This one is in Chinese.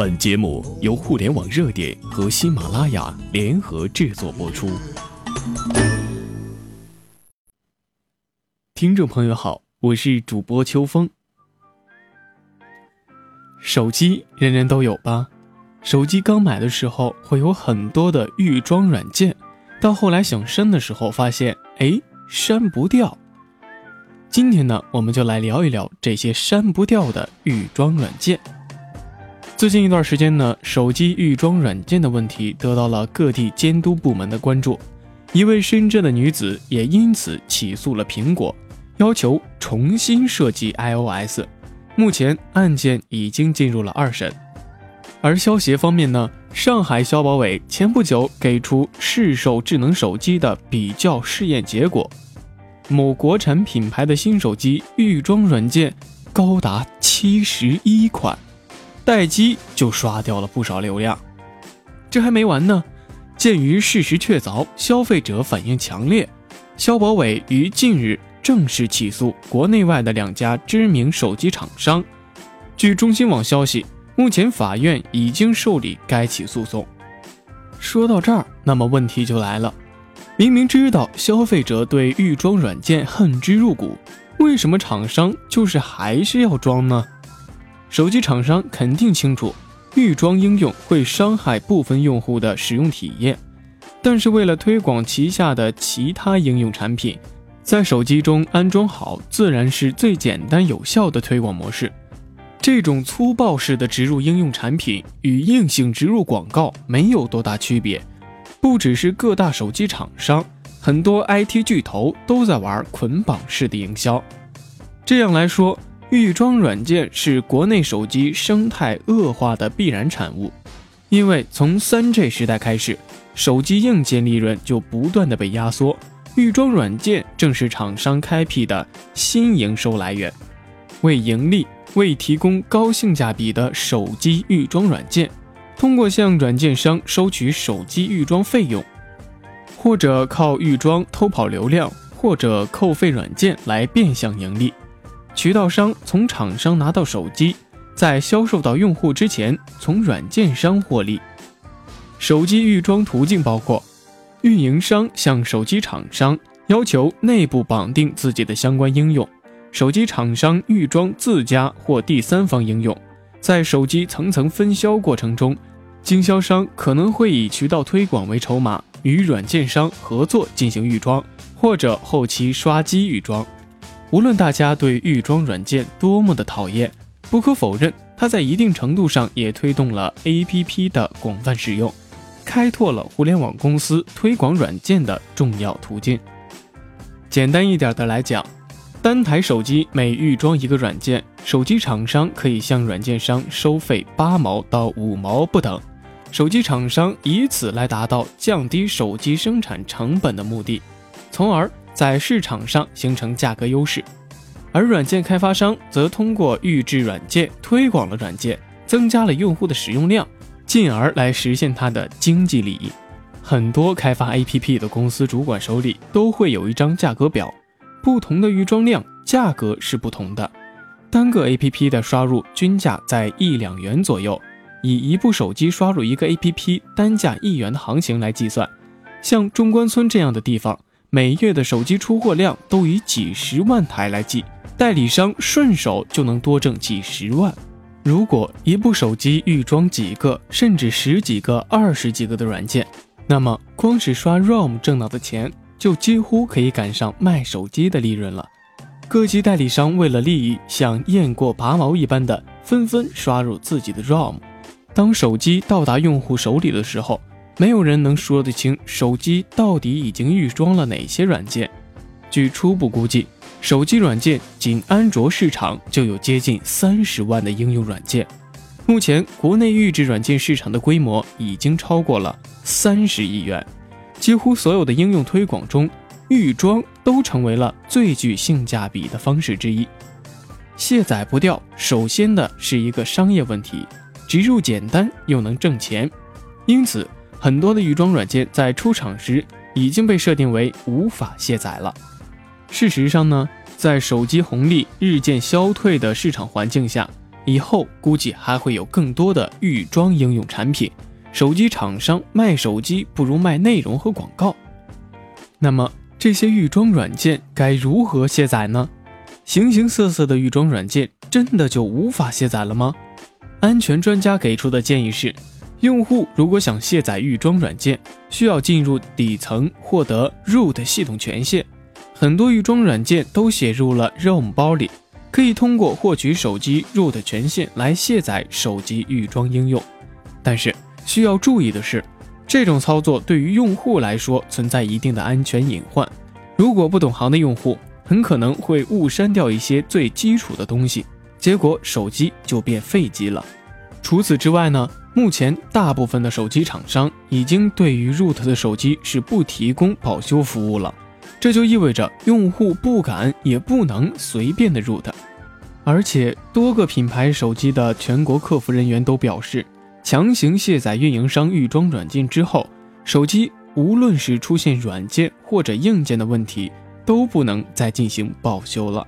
本节目由互联网热点和喜马拉雅联合制作播出。听众朋友好，我是主播秋风。手机人人都有吧？手机刚买的时候会有很多的预装软件，到后来想删的时候发现，哎，删不掉。今天呢，我们就来聊一聊这些删不掉的预装软件。最近一段时间呢，手机预装软件的问题得到了各地监督部门的关注。一位深圳的女子也因此起诉了苹果，要求重新设计 iOS。目前案件已经进入了二审。而消协方面呢，上海消保委前不久给出市售智能手机的比较试验结果。某国产品牌的新手机预装软件高达七十一款，待机就刷掉了不少流量。这还没完呢，鉴于事实确凿，消费者反应强烈，消保委于近日正式起诉国内外的两家知名手机厂商。据中新网消息，目前法院已经受理该起诉讼。说到这儿，那么问题就来了。明明知道消费者对预装软件恨之入骨，为什么厂商就是还是要装呢？手机厂商肯定清楚，预装应用会伤害部分用户的使用体验，但是为了推广旗下的其他应用产品，在手机中安装好自然是最简单有效的推广模式。这种粗暴式的植入应用产品与硬性植入广告没有多大区别。不只是各大手机厂商，很多 IT 巨头都在玩捆绑式的营销。这样来说，预装软件是国内手机生态恶化的必然产物。因为从 3G 时代开始，手机硬件利润就不断的被压缩，预装软件正是厂商开辟的新营收来源。为盈利，为提供高性价比的手机预装软件。通过向软件商收取手机预装费用，或者靠预装偷跑流量，或者扣费软件来变相盈利。渠道商从厂商拿到手机，在销售到用户之前，从软件商获利。手机预装途径包括：运营商向手机厂商要求内部绑定自己的相关应用，手机厂商预装自家或第三方应用，在手机层层分销过程中。经销商可能会以渠道推广为筹码，与软件商合作进行预装，或者后期刷机预装。无论大家对预装软件多么的讨厌，不可否认，它在一定程度上也推动了 APP 的广泛使用，开拓了互联网公司推广软件的重要途径。简单一点的来讲，单台手机每预装一个软件，手机厂商可以向软件商收费八毛到五毛不等。手机厂商以此来达到降低手机生产成本的目的，从而在市场上形成价格优势；而软件开发商则通过预制软件推广了软件，增加了用户的使用量，进而来实现它的经济利益。很多开发 APP 的公司主管手里都会有一张价格表，不同的预装量价格是不同的，单个 APP 的刷入均价在一两元左右。以一部手机刷入一个 APP 单价一元的行情来计算，像中关村这样的地方，每月的手机出货量都以几十万台来计，代理商顺手就能多挣几十万。如果一部手机预装几个，甚至十几个、二十几个的软件，那么光是刷 ROM 挣到的钱，就几乎可以赶上卖手机的利润了。各级代理商为了利益，像雁过拔毛一般的纷纷刷入自己的 ROM。当手机到达用户手里的时候，没有人能说得清手机到底已经预装了哪些软件。据初步估计，手机软件仅安卓市场就有接近三十万的应用软件。目前，国内预制软件市场的规模已经超过了三十亿元，几乎所有的应用推广中，预装都成为了最具性价比的方式之一。卸载不掉，首先的是一个商业问题。植入简单又能挣钱，因此很多的预装软件在出厂时已经被设定为无法卸载了。事实上呢，在手机红利日渐消退的市场环境下，以后估计还会有更多的预装应用产品。手机厂商卖手机不如卖内容和广告。那么这些预装软件该如何卸载呢？形形色色的预装软件真的就无法卸载了吗？安全专家给出的建议是，用户如果想卸载预装软件，需要进入底层获得 root 系统权限。很多预装软件都写入了 ROM 包里，可以通过获取手机 root 权限来卸载手机预装应用。但是需要注意的是，这种操作对于用户来说存在一定的安全隐患。如果不懂行的用户，很可能会误删掉一些最基础的东西。结果手机就变废机了。除此之外呢，目前大部分的手机厂商已经对于 root 的手机是不提供保修服务了，这就意味着用户不敢也不能随便的 root。而且多个品牌手机的全国客服人员都表示，强行卸载运营商预装软件之后，手机无论是出现软件或者硬件的问题，都不能再进行保修了。